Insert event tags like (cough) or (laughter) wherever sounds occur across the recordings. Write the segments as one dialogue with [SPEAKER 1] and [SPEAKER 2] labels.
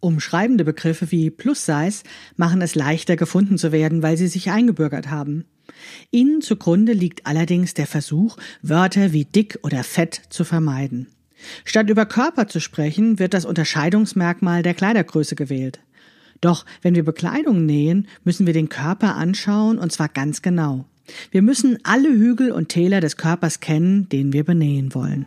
[SPEAKER 1] Umschreibende Begriffe wie Plus-Size machen es leichter gefunden zu werden, weil sie sich eingebürgert haben. Ihnen zugrunde liegt allerdings der Versuch, Wörter wie dick oder fett zu vermeiden. Statt über Körper zu sprechen, wird das Unterscheidungsmerkmal der Kleidergröße gewählt. Doch wenn wir Bekleidung nähen, müssen wir den Körper anschauen und zwar ganz genau. Wir müssen alle Hügel und Täler des Körpers kennen, den wir benähen wollen.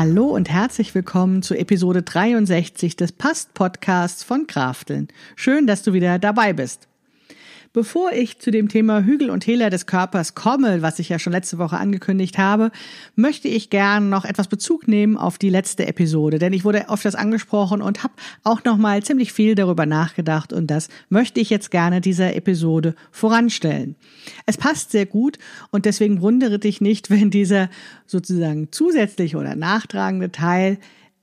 [SPEAKER 1] Hallo und herzlich willkommen zu Episode 63 des Past-Podcasts von Krafteln. Schön, dass du wieder dabei bist. Bevor ich zu dem Thema Hügel und Täler des Körpers komme, was ich ja schon letzte Woche angekündigt habe, möchte ich gern noch etwas Bezug nehmen auf die letzte Episode, denn ich wurde oft das angesprochen und habe auch noch mal ziemlich viel darüber nachgedacht und das möchte ich jetzt gerne dieser Episode voranstellen. Es passt sehr gut und deswegen wundere dich nicht, (laughs) wenn dieser sozusagen zusätzliche oder nachtragende Teil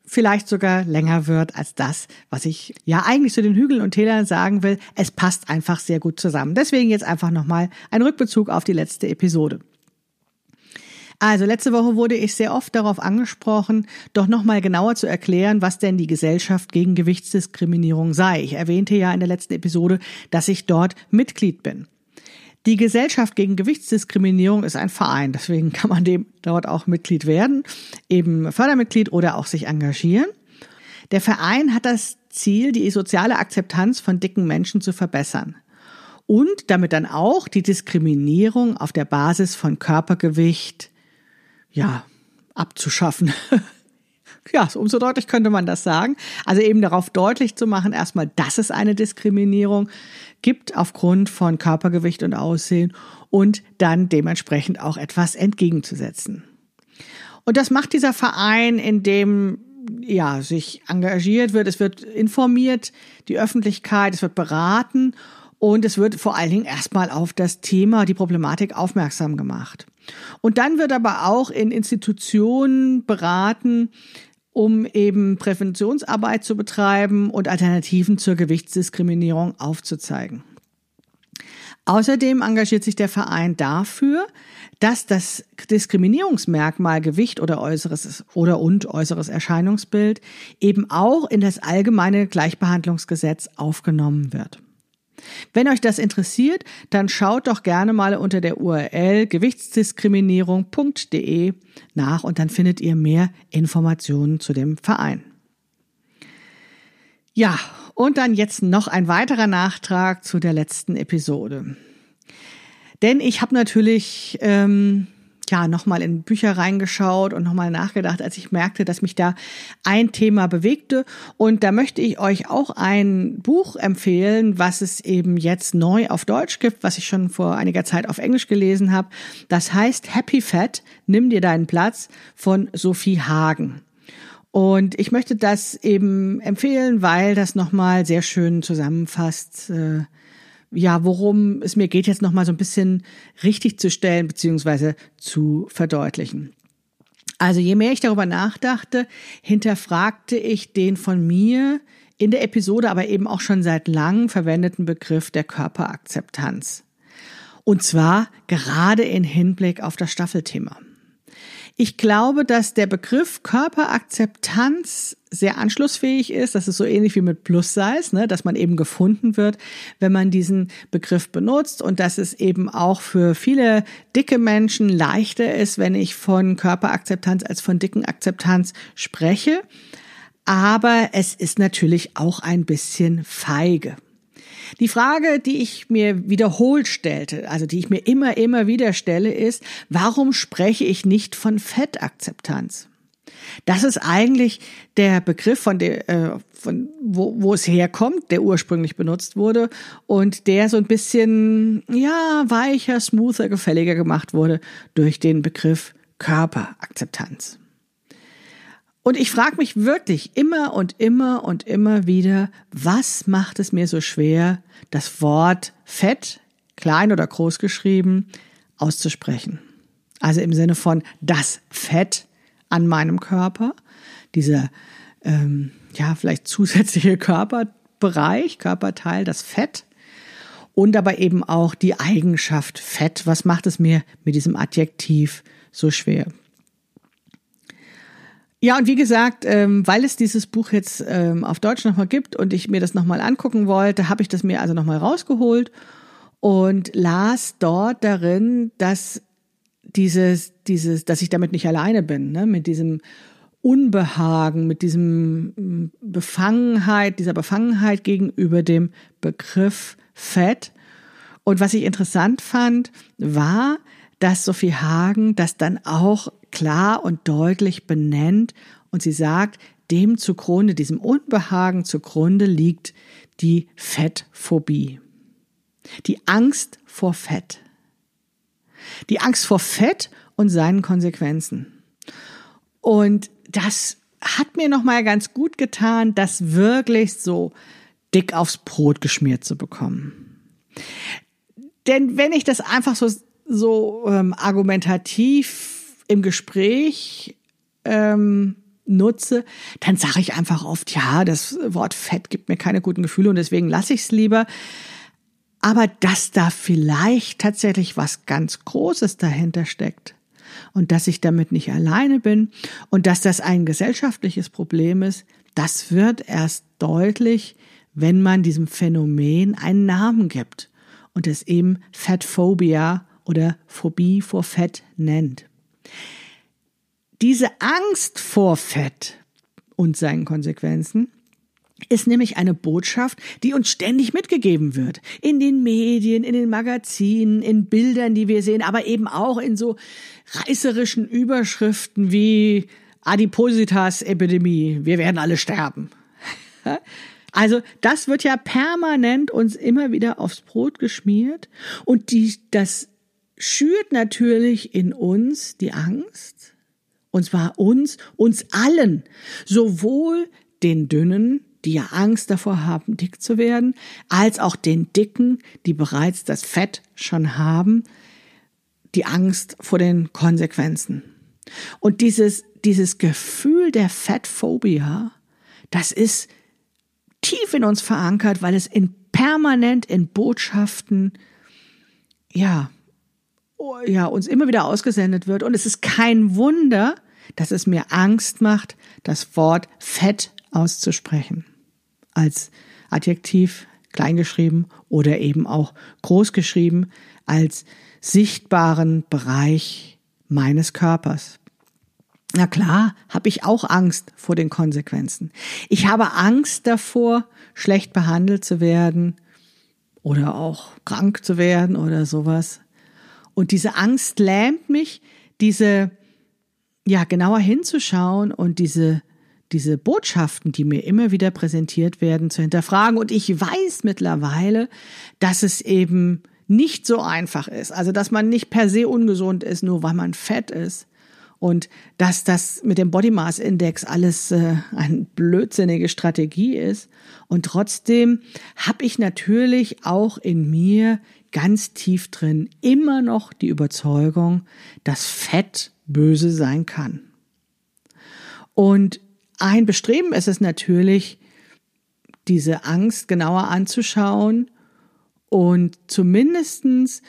[SPEAKER 1] vielleicht sogar länger wird als das, was ich ja eigentlich zu den Hügeln und Tälern sagen will. Es passt einfach sehr gut zusammen. Deswegen jetzt einfach nochmal ein Rückbezug auf die letzte Episode. Also letzte Woche wurde ich sehr oft darauf angesprochen, doch nochmal genauer zu erklären, was denn die Gesellschaft gegen Gewichtsdiskriminierung sei. Ich erwähnte ja in der letzten Episode, dass ich dort Mitglied bin. Die Gesellschaft gegen Gewichtsdiskriminierung ist ein Verein, deswegen kann man dem dort auch Mitglied werden, eben Fördermitglied oder auch sich engagieren. Der Verein hat das Ziel, die soziale Akzeptanz von dicken Menschen zu verbessern und damit dann auch die Diskriminierung auf der Basis von Körpergewicht, ja, abzuschaffen. (laughs) ja, so umso deutlich könnte man das sagen. Also eben darauf deutlich zu machen, erstmal, dass es eine Diskriminierung gibt aufgrund von Körpergewicht und Aussehen und dann dementsprechend auch etwas entgegenzusetzen. Und das macht dieser Verein, in dem ja, sich engagiert wird, es wird informiert, die Öffentlichkeit, es wird beraten und es wird vor allen Dingen erstmal auf das Thema, die Problematik aufmerksam gemacht. Und dann wird aber auch in Institutionen beraten, um eben Präventionsarbeit zu betreiben und Alternativen zur Gewichtsdiskriminierung aufzuzeigen. Außerdem engagiert sich der Verein dafür, dass das Diskriminierungsmerkmal Gewicht oder äußeres oder und äußeres Erscheinungsbild eben auch in das allgemeine Gleichbehandlungsgesetz aufgenommen wird. Wenn euch das interessiert, dann schaut doch gerne mal unter der URL gewichtsdiskriminierung.de nach und dann findet ihr mehr Informationen zu dem Verein. Ja, und dann jetzt noch ein weiterer Nachtrag zu der letzten Episode. Denn ich habe natürlich ähm, ja, nochmal in Bücher reingeschaut und nochmal nachgedacht, als ich merkte, dass mich da ein Thema bewegte. Und da möchte ich euch auch ein Buch empfehlen, was es eben jetzt neu auf Deutsch gibt, was ich schon vor einiger Zeit auf Englisch gelesen habe. Das heißt Happy Fat, nimm dir deinen Platz von Sophie Hagen. Und ich möchte das eben empfehlen, weil das nochmal sehr schön zusammenfasst, äh, ja, worum es mir geht, jetzt nochmal so ein bisschen richtig zu stellen beziehungsweise zu verdeutlichen. Also je mehr ich darüber nachdachte, hinterfragte ich den von mir in der Episode, aber eben auch schon seit langem verwendeten Begriff der Körperakzeptanz. Und zwar gerade in Hinblick auf das Staffelthema. Ich glaube, dass der Begriff Körperakzeptanz sehr anschlussfähig ist. Das ist so ähnlich wie mit Plus-Size, ne? dass man eben gefunden wird, wenn man diesen Begriff benutzt und dass es eben auch für viele dicke Menschen leichter ist, wenn ich von Körperakzeptanz als von dicken Akzeptanz spreche. Aber es ist natürlich auch ein bisschen feige. Die Frage, die ich mir wiederholt stellte, also die ich mir immer, immer wieder stelle, ist, warum spreche ich nicht von Fettakzeptanz? Das ist eigentlich der Begriff, von der, äh, von wo, wo es herkommt, der ursprünglich benutzt wurde und der so ein bisschen ja weicher, smoother, gefälliger gemacht wurde durch den Begriff Körperakzeptanz. Und ich frage mich wirklich immer und immer und immer wieder, was macht es mir so schwer, das Wort Fett, klein oder groß geschrieben, auszusprechen? Also im Sinne von das Fett an meinem Körper, dieser ähm, ja vielleicht (laughs) zusätzliche Körperbereich, Körperteil, das Fett und aber eben auch die Eigenschaft Fett. Was macht es mir mit diesem Adjektiv so schwer? Ja, und wie gesagt, ähm, weil es dieses Buch jetzt ähm, auf Deutsch nochmal gibt und ich mir das nochmal angucken wollte, habe ich das mir also nochmal rausgeholt und las dort darin, dass dieses, dieses, dass ich damit nicht alleine bin, ne? mit diesem Unbehagen, mit diesem mm, Befangenheit, dieser Befangenheit gegenüber dem Begriff Fett. Und was ich interessant fand, war, dass Sophie Hagen das dann auch klar und deutlich benennt und sie sagt, dem zugrunde, diesem Unbehagen zugrunde liegt die Fettphobie. Die Angst vor Fett. Die Angst vor Fett und seinen Konsequenzen. Und das hat mir nochmal ganz gut getan, das wirklich so dick aufs Brot geschmiert zu bekommen. Denn wenn ich das einfach so, so ähm, argumentativ im Gespräch ähm, nutze, dann sage ich einfach oft, ja, das Wort Fett gibt mir keine guten Gefühle und deswegen lasse ich es lieber aber dass da vielleicht tatsächlich was ganz Großes dahinter steckt und dass ich damit nicht alleine bin und dass das ein gesellschaftliches Problem ist, das wird erst deutlich, wenn man diesem Phänomen einen Namen gibt und es eben Fettphobia oder Phobie vor Fett nennt. Diese Angst vor Fett und seinen Konsequenzen ist nämlich eine Botschaft, die uns ständig mitgegeben wird. In den Medien, in den Magazinen, in Bildern, die wir sehen, aber eben auch in so reißerischen Überschriften wie Adipositas-Epidemie. Wir werden alle sterben. (laughs) Also das wird ja permanent uns immer wieder aufs Brot geschmiert und die, das schürt natürlich in uns die Angst, und zwar uns, uns allen, sowohl den Dünnen die ja Angst davor haben, dick zu werden, als auch den Dicken, die bereits das Fett schon haben, die Angst vor den Konsequenzen. Und dieses, dieses Gefühl der Fettphobia, das ist tief in uns verankert, weil es in permanent in Botschaften, ja, ja, uns immer wieder ausgesendet wird. Und es ist kein Wunder, dass es mir Angst macht, das Wort Fett auszusprechen als Adjektiv kleingeschrieben oder eben auch großgeschrieben als sichtbaren Bereich meines Körpers. Na klar, habe ich auch Angst vor den Konsequenzen. Ich habe Angst davor, schlecht behandelt zu werden oder auch krank zu werden oder sowas. Und diese Angst lähmt mich, diese ja genauer hinzuschauen und diese diese Botschaften, die mir immer wieder präsentiert werden, zu hinterfragen. Und ich weiß mittlerweile, dass es eben nicht so einfach ist. Also, dass man nicht per se ungesund ist, nur weil man fett ist. Und dass das mit dem Body Mass Index alles äh, eine blödsinnige Strategie ist. Und trotzdem habe ich natürlich auch in mir ganz tief drin immer noch die Überzeugung, dass Fett böse sein kann. Und ein Bestreben ist es natürlich, diese Angst genauer anzuschauen und zumindestens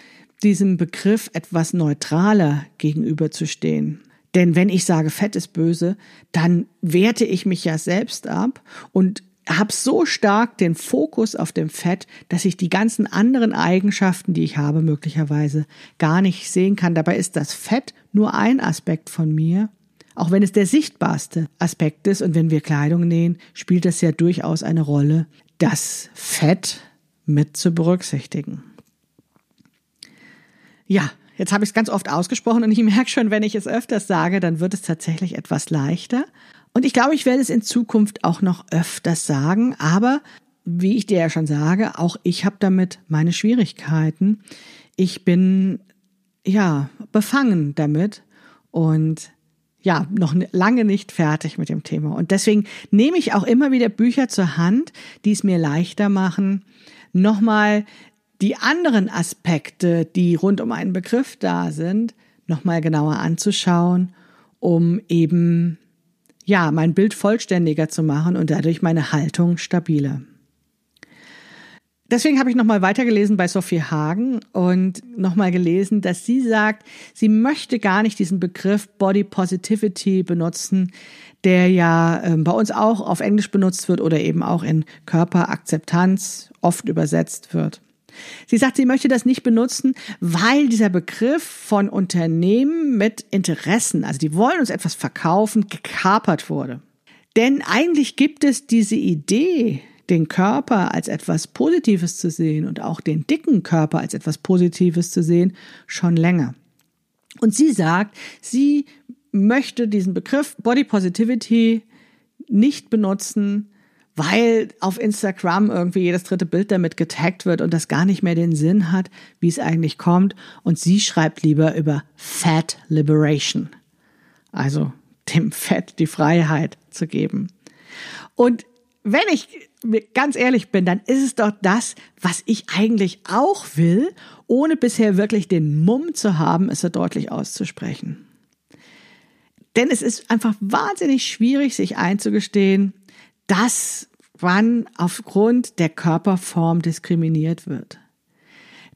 [SPEAKER 1] diesem Begriff etwas neutraler gegenüberzustehen. Denn wenn ich sage, Fett ist böse, dann werte ich mich ja selbst ab und habe so stark den Fokus auf dem Fett, dass ich die ganzen anderen Eigenschaften, die ich habe, möglicherweise gar nicht sehen kann. Dabei ist das Fett nur ein Aspekt von mir auch wenn es der sichtbarste Aspekt ist und wenn wir Kleidung nähen, spielt das ja durchaus eine Rolle, das Fett mit zu berücksichtigen. Ja, Jetzt habe ich es ganz oft ausgesprochen und ich merke schon, wenn ich es öfters sage, dann wird es tatsächlich etwas leichter. Und ich glaube, ich werde es in Zukunft auch noch öfters sagen, aber wie ich dir ja schon sage, auch ich habe damit meine Schwierigkeiten. Ich bin ja befangen damit und ja, noch lange nicht fertig mit dem Thema. Und deswegen nehme ich auch immer wieder Bücher zur Hand, die es mir leichter machen, nochmal die anderen Aspekte, die rund um einen Begriff da sind, nochmal genauer anzuschauen, um eben, ja, mein Bild vollständiger zu machen und dadurch meine Haltung stabiler. Deswegen habe ich nochmal weitergelesen bei Sophie Hagen und nochmal gelesen, dass sie sagt, sie möchte gar nicht diesen Begriff Body Positivity benutzen, der ja äh, bei uns auch auf Englisch benutzt wird oder eben auch in Körperakzeptanz oft übersetzt wird. Sie sagt, sie möchte das nicht benutzen, weil dieser Begriff von Unternehmen mit Interessen, also die wollen uns etwas verkaufen, gekapert wurde. Denn eigentlich gibt es diese Idee, den Körper als etwas Positives zu sehen und auch den dicken Körper als etwas Positives zu sehen, schon länger. Und sie sagt, sie möchte diesen Begriff Body Positivity nicht benutzen, weil auf Instagram irgendwie jedes dritte Bild damit getaggt wird und das gar nicht mehr den Sinn hat, wie es eigentlich kommt. Und sie schreibt lieber über Fat Liberation. Also dem (laughs) Fett die Freiheit zu geben. Und wenn ich ganz ehrlich bin, dann ist es doch das, was ich eigentlich auch will, ohne bisher wirklich den Mumm zu haben, es so deutlich auszusprechen. Denn es ist einfach wahnsinnig schwierig, sich einzugestehen, dass man aufgrund der Körperform diskriminiert wird.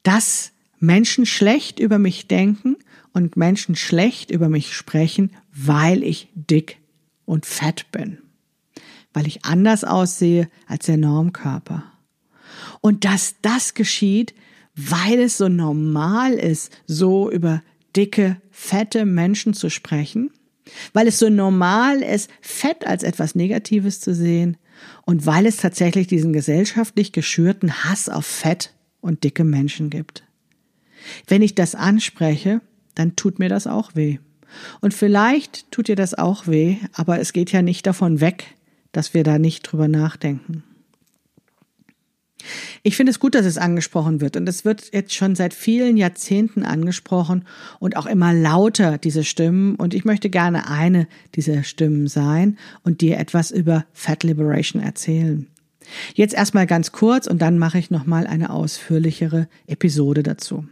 [SPEAKER 1] Dass Menschen schlecht über mich denken und Menschen schlecht über mich sprechen, weil ich dick und fett bin. Weil ich anders aussehe als der Normkörper. Und dass das geschieht, weil es so normal ist, so über dicke, fette Menschen zu sprechen weil es so normal ist, Fett als etwas Negatives zu sehen und weil es tatsächlich diesen gesellschaftlich geschürten Hass auf Fett und dicke Menschen gibt. Wenn ich das anspreche, dann tut mir das auch weh. Und vielleicht tut dir das auch weh, aber es geht ja nicht davon weg, dass wir da nicht drüber nachdenken. Ich finde es gut, dass es angesprochen wird und es wird jetzt schon seit vielen Jahrzehnten angesprochen und auch immer lauter diese Stimmen und ich möchte gerne eine dieser Stimmen sein und dir etwas über Fat Liberation erzählen. Jetzt erstmal ganz kurz und dann mache ich nochmal eine ausführlichere Episode dazu.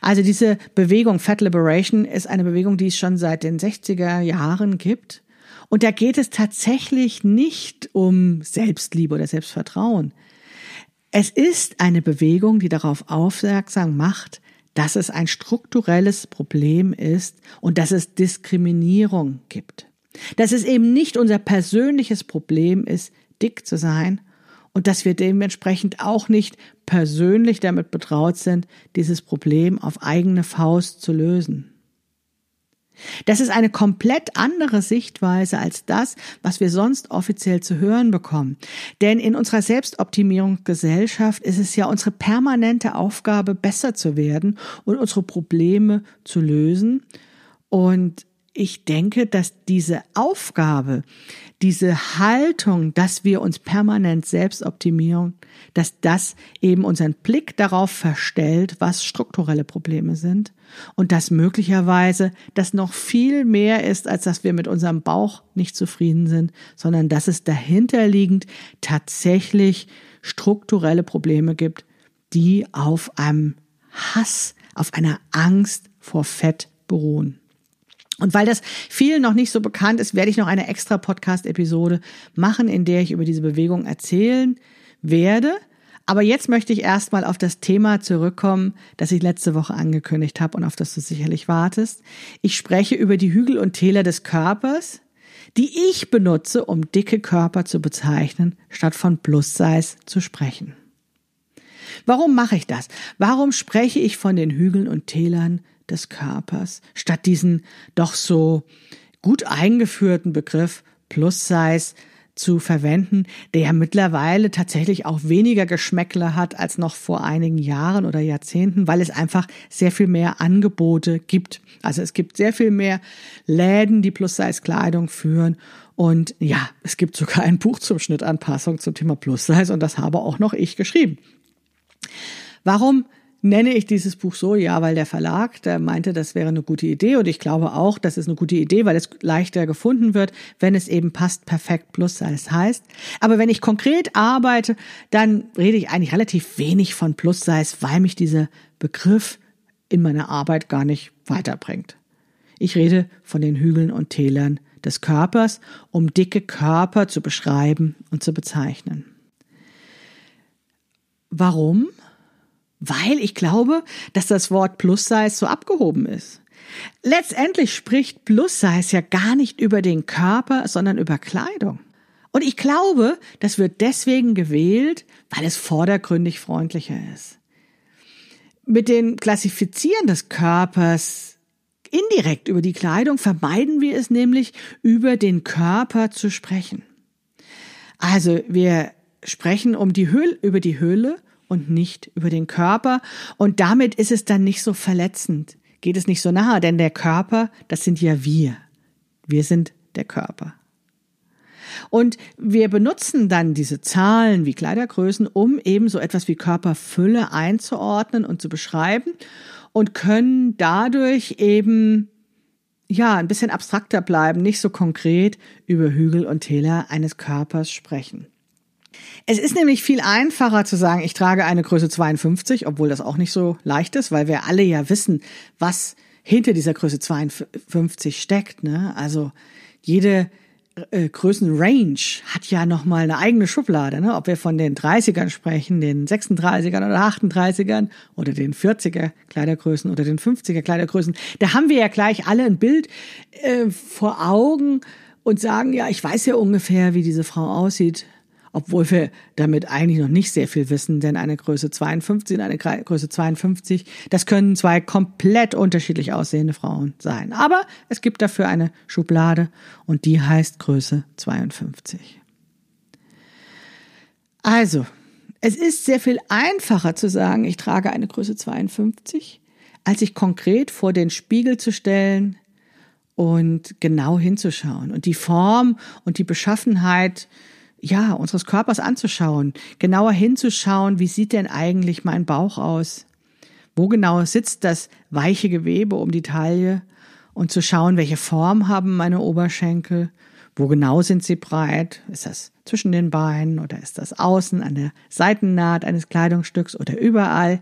[SPEAKER 1] Also diese Bewegung Fat Liberation ist eine Bewegung, die es schon seit den 60er Jahren gibt. Und da geht es tatsächlich nicht um Selbstliebe oder Selbstvertrauen. Es ist eine Bewegung, die darauf aufmerksam macht, dass es ein strukturelles Problem ist und dass es Diskriminierung gibt. Dass es eben nicht unser persönliches Problem ist, dick zu sein und dass wir dementsprechend auch nicht persönlich damit betraut sind, dieses Problem auf eigene Faust zu lösen. Das ist eine komplett andere Sichtweise als das, was wir sonst offiziell zu hören bekommen. Denn in unserer Selbstoptimierungsgesellschaft ist es ja unsere permanente Aufgabe, besser zu werden und unsere Probleme zu lösen. Und ich denke, dass diese Aufgabe, diese Haltung, dass wir uns permanent selbst optimieren, dass das eben unseren Blick darauf verstellt, was strukturelle Probleme sind und dass möglicherweise das noch viel mehr ist, als dass wir mit unserem Bauch nicht zufrieden sind, sondern dass es dahinterliegend tatsächlich strukturelle Probleme gibt, die auf einem Hass, auf einer Angst vor Fett beruhen. Und weil das vielen noch nicht so bekannt ist, werde ich noch eine extra Podcast-Episode machen, in der ich über diese Bewegung erzählen werde. Aber jetzt möchte ich erstmal auf das Thema zurückkommen, das ich letzte Woche angekündigt habe und auf das du sicherlich wartest. Ich spreche über die Hügel und Täler des Körpers, die ich benutze, um dicke Körper zu bezeichnen, statt von Plus-Size zu sprechen. Warum mache ich das? Warum spreche ich von den Hügeln und Tälern des Körpers, statt diesen doch so gut eingeführten Begriff Plus Size zu verwenden, der ja mittlerweile tatsächlich auch weniger Geschmäckler hat als noch vor einigen Jahren oder Jahrzehnten, weil es einfach sehr viel mehr Angebote gibt. Also es gibt sehr viel mehr Läden, die Plus-Size-Kleidung führen. Und ja, es gibt sogar ein Buch zum Schnittanpassung zum Thema Plus-Size und das habe auch noch ich geschrieben. Warum nenne ich dieses Buch so? Ja, weil der Verlag, der meinte, das wäre eine gute Idee und ich glaube auch, das ist eine gute Idee, weil es leichter gefunden wird, wenn es eben passt perfekt plus Size heißt. Aber wenn ich konkret arbeite, dann rede ich eigentlich relativ wenig von Plus Size, weil mich dieser Begriff in meiner Arbeit gar nicht weiterbringt. Ich rede von den Hügeln und Tälern des Körpers, um dicke Körper zu beschreiben und zu bezeichnen. Warum? Weil ich glaube, dass das Wort Plus-Size so abgehoben ist. Letztendlich spricht Plus-Size ja gar nicht über den Körper, sondern über Kleidung. Und ich glaube, das wird deswegen gewählt, weil es vordergründig freundlicher ist. Mit dem Klassifizieren des Körpers indirekt über die Kleidung vermeiden wir es nämlich, über den Körper zu sprechen. Also wir sprechen um die Hülle, über die Hülle und nicht über den Körper. Und damit ist es dann nicht so verletzend, geht es nicht so nahe, denn der Körper, das sind ja wir. Wir sind der Körper. Und wir benutzen dann diese Zahlen wie Kleidergrößen, um eben so etwas wie Körperfülle einzuordnen und zu beschreiben und können dadurch eben ja, ein bisschen abstrakter bleiben, nicht so konkret über Hügel und Täler eines Körpers sprechen. Es ist nämlich viel einfacher zu sagen, ich trage eine Größe 52, obwohl das auch nicht so leicht ist, weil wir alle ja wissen, was hinter dieser Größe 52 steckt. Ne? Also jede äh, Größenrange hat ja nochmal eine eigene Schublade. Ne? Ob wir von den 30ern sprechen, den 36ern oder 38ern oder den 40er Kleidergrößen oder den 50er Kleidergrößen, da haben wir ja gleich alle ein Bild äh, vor Augen und sagen, ja, ich weiß ja ungefähr, wie diese Frau aussieht obwohl wir damit eigentlich noch nicht sehr viel wissen, denn eine Größe 52 und eine Größe 52, das können zwei komplett unterschiedlich aussehende Frauen sein. Aber es gibt dafür eine Schublade und die heißt Größe 52. Also, es ist sehr viel einfacher zu sagen, ich trage eine Größe 52, als sich konkret vor den Spiegel zu stellen und genau hinzuschauen und die Form und die Beschaffenheit ja, unseres Körpers anzuschauen, genauer hinzuschauen, wie sieht denn eigentlich mein Bauch aus? Wo genau sitzt das weiche Gewebe um die Taille? Und zu schauen, welche Form haben meine Oberschenkel? Wo genau sind sie breit? Ist das zwischen den Beinen oder ist das außen an der Seitennaht eines Kleidungsstücks oder überall?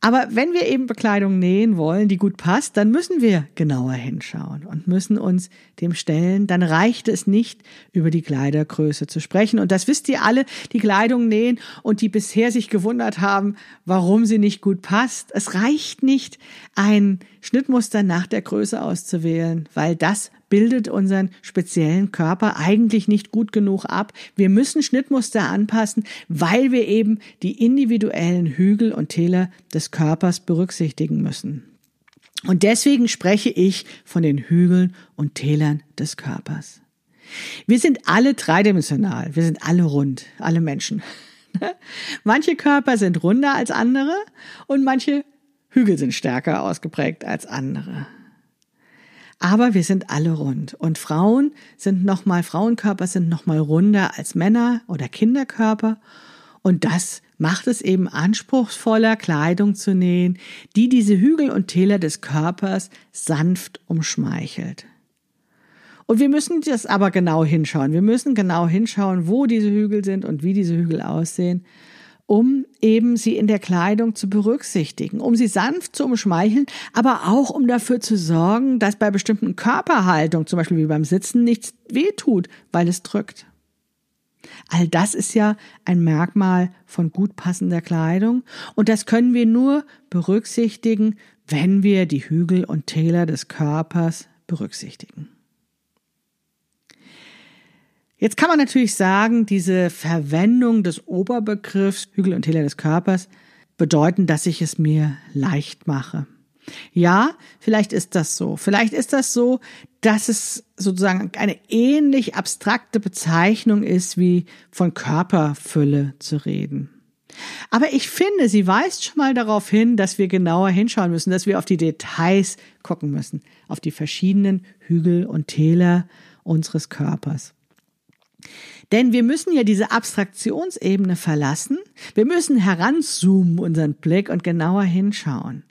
[SPEAKER 1] Aber wenn wir eben Bekleidung nähen wollen, die gut passt, dann müssen wir genauer hinschauen und müssen uns dem stellen. Dann reicht es nicht, über die Kleidergröße zu sprechen. Und das wisst ihr alle, die Kleidung nähen und die bisher sich gewundert haben, warum sie nicht gut passt. Es reicht nicht, ein Schnittmuster nach der Größe auszuwählen, weil das bildet unseren speziellen Körper eigentlich nicht gut genug ab. Wir müssen Schnittmuster anpassen, weil wir eben die individuellen Hügel und Täler des Körpers berücksichtigen müssen. Und deswegen spreche ich von den Hügeln und Tälern des Körpers. Wir sind alle dreidimensional, wir sind alle rund, alle Menschen. (laughs) manche Körper sind runder als andere und manche Hügel sind stärker ausgeprägt als andere. Aber wir sind alle rund. Und Frauen sind nochmal, Frauenkörper sind nochmal runder als Männer oder Kinderkörper. Und das macht es eben anspruchsvoller, Kleidung zu nähen, die diese Hügel und Täler des Körpers sanft umschmeichelt. Und wir müssen das aber genau hinschauen. Wir müssen genau hinschauen, wo diese Hügel sind und wie diese Hügel aussehen, um eben sie in der Kleidung zu berücksichtigen, um sie sanft zu umschmeicheln, aber auch um dafür zu sorgen, dass bei bestimmten Körperhaltung, zum Beispiel wie beim Sitzen, nichts wehtut, weil es drückt. All das ist ja ein Merkmal von gut passender Kleidung und das können wir nur berücksichtigen, wenn wir die Hügel und Täler des Körpers berücksichtigen. Jetzt kann man natürlich sagen, diese Verwendung des Oberbegriffs Hügel und Täler des Körpers bedeuten, dass ich es mir leicht mache. Ja, vielleicht ist das so. Vielleicht ist das so, dass es sozusagen eine ähnlich abstrakte Bezeichnung ist, wie von Körperfülle zu reden. Aber ich finde, sie weist schon mal darauf hin, dass wir genauer hinschauen müssen, dass wir auf die Details gucken müssen, auf die verschiedenen Hügel und Täler unseres Körpers. Denn wir müssen ja diese Abstraktionsebene verlassen. Wir müssen heranzoomen, unseren Blick und genauer hinschauen.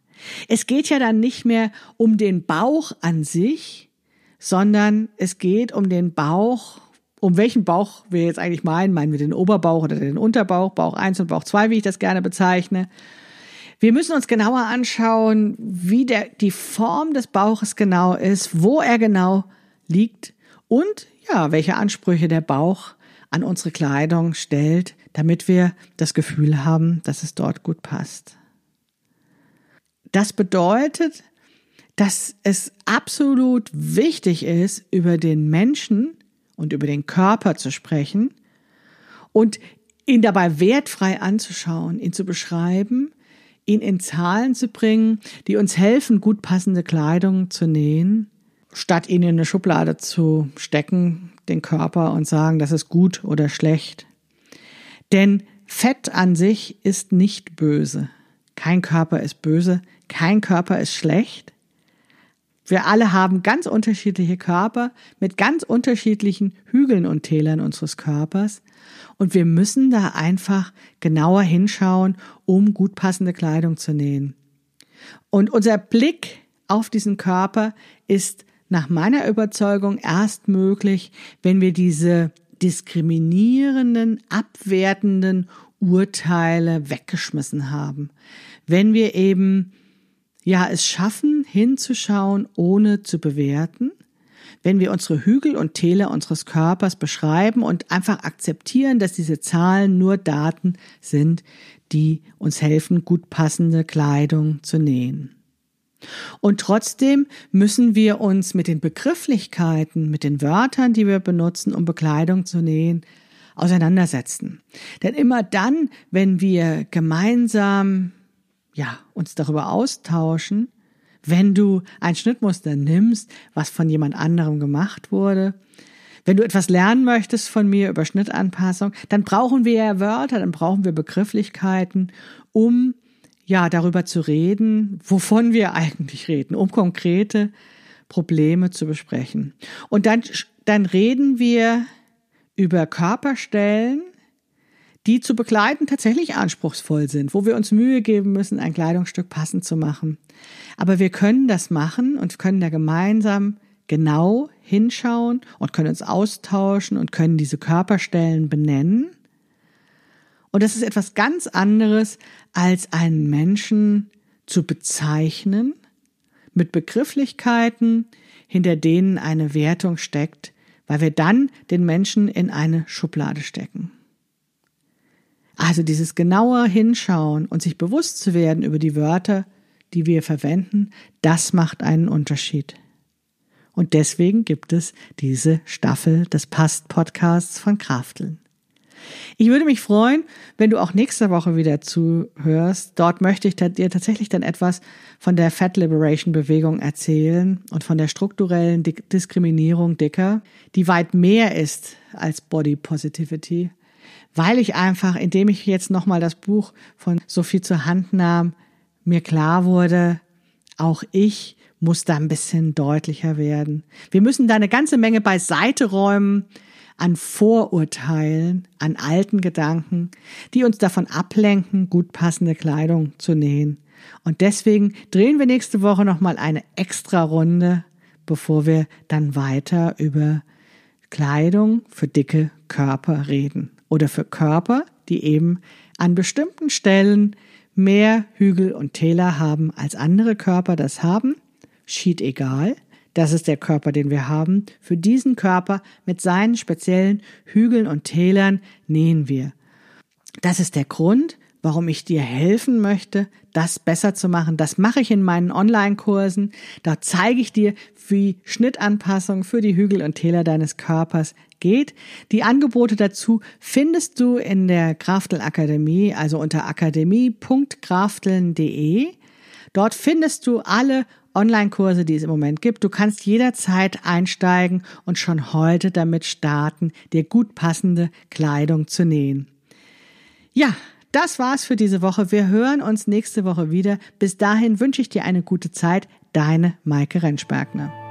[SPEAKER 1] Es geht ja dann nicht mehr um den Bauch an sich, sondern es geht um den Bauch, um welchen Bauch wir jetzt eigentlich meinen. Meinen wir den Oberbauch oder den Unterbauch, Bauch 1 und Bauch 2, wie ich das gerne bezeichne. Wir müssen uns genauer anschauen, wie der, die Form des Bauches genau ist, wo er genau liegt und ja, welche Ansprüche der Bauch an unsere Kleidung stellt, damit wir das Gefühl haben, dass es dort gut passt. Das bedeutet, dass es absolut wichtig ist, über den Menschen und über den Körper zu sprechen und ihn dabei wertfrei anzuschauen, ihn zu beschreiben, ihn in Zahlen zu bringen, die uns helfen, gut passende Kleidung zu nähen, statt ihn in eine Schublade zu stecken, den Körper und sagen, das ist gut oder schlecht. Denn Fett an sich ist nicht böse. Kein Körper ist böse, kein Körper ist schlecht. Wir alle haben ganz unterschiedliche Körper mit ganz unterschiedlichen Hügeln und Tälern unseres Körpers. Und wir müssen da einfach genauer hinschauen, um gut passende Kleidung zu nähen. Und unser Blick auf diesen Körper ist nach meiner Überzeugung erst möglich, wenn wir diese diskriminierenden, abwertenden Urteile weggeschmissen haben. Wenn wir eben ja es schaffen, hinzuschauen, ohne zu bewerten, wenn wir unsere Hügel und Täler unseres Körpers beschreiben und einfach akzeptieren, dass diese Zahlen nur Daten sind, die uns helfen, gut passende Kleidung zu nähen. Und trotzdem müssen wir uns mit den Begrifflichkeiten, mit den Wörtern, die wir benutzen, um Bekleidung zu nähen, auseinandersetzen. Denn immer dann, wenn wir gemeinsam, ja, uns darüber austauschen, wenn du ein Schnittmuster nimmst, was von jemand anderem gemacht wurde, wenn du etwas lernen möchtest von mir über Schnittanpassung, dann brauchen wir ja Wörter, dann brauchen wir Begrifflichkeiten, um ja, darüber zu reden, wovon wir eigentlich reden, um konkrete Probleme zu besprechen. Und dann, dann reden wir über Körperstellen, die zu begleiten tatsächlich anspruchsvoll sind, wo wir uns Mühe geben müssen, ein Kleidungsstück passend zu machen. Aber wir können das machen und können da gemeinsam genau hinschauen und können uns austauschen und können diese Körperstellen benennen und das ist etwas ganz anderes, als einen Menschen zu bezeichnen mit Begrifflichkeiten, hinter denen eine Wertung steckt, weil wir dann den Menschen in eine Schublade stecken. Also dieses genauer Hinschauen und sich bewusst zu werden über die Wörter, die wir verwenden, das macht einen Unterschied. Und deswegen gibt es diese Staffel des Past-Podcasts von Krafteln. Ich würde mich freuen, wenn du auch nächste Woche wieder zuhörst. Dort möchte ich dir tatsächlich dann etwas von der Fat Liberation Bewegung erzählen und von der strukturellen Diskriminierung Dicker, die weit mehr ist als Body Positivity, weil ich einfach, indem ich jetzt nochmal das Buch von Sophie zur Hand nahm, mir klar wurde, auch ich muss da ein bisschen deutlicher werden. Wir müssen da eine ganze Menge beiseite räumen, an Vorurteilen, an alten Gedanken, die uns davon ablenken, gut passende Kleidung zu nähen. Und deswegen drehen wir nächste Woche nochmal eine extra Runde, bevor wir dann weiter über Kleidung für dicke Körper reden. Oder für Körper, die eben an bestimmten Stellen mehr Hügel und Täler haben, als andere Körper das haben. Schied egal. Das ist der Körper, den wir haben. Für diesen Körper mit seinen speziellen Hügeln und Tälern nähen wir. Das ist der Grund, warum ich dir helfen möchte, das besser zu machen. Das mache ich in meinen Online-Kursen. Da zeige ich dir, wie Schnittanpassung für die Hügel und Täler deines Körpers geht. Die Angebote dazu findest du in der Kraftel Akademie, also unter akademie.krafteln.de. Dort findest du alle Online-Kurse, die es im Moment gibt. Du kannst jederzeit einsteigen und schon heute damit starten, dir gut passende Kleidung zu nähen. Ja, das war's für diese Woche. Wir hören uns nächste Woche wieder. Bis dahin wünsche ich dir eine gute Zeit. Deine Maike Rentschbergner.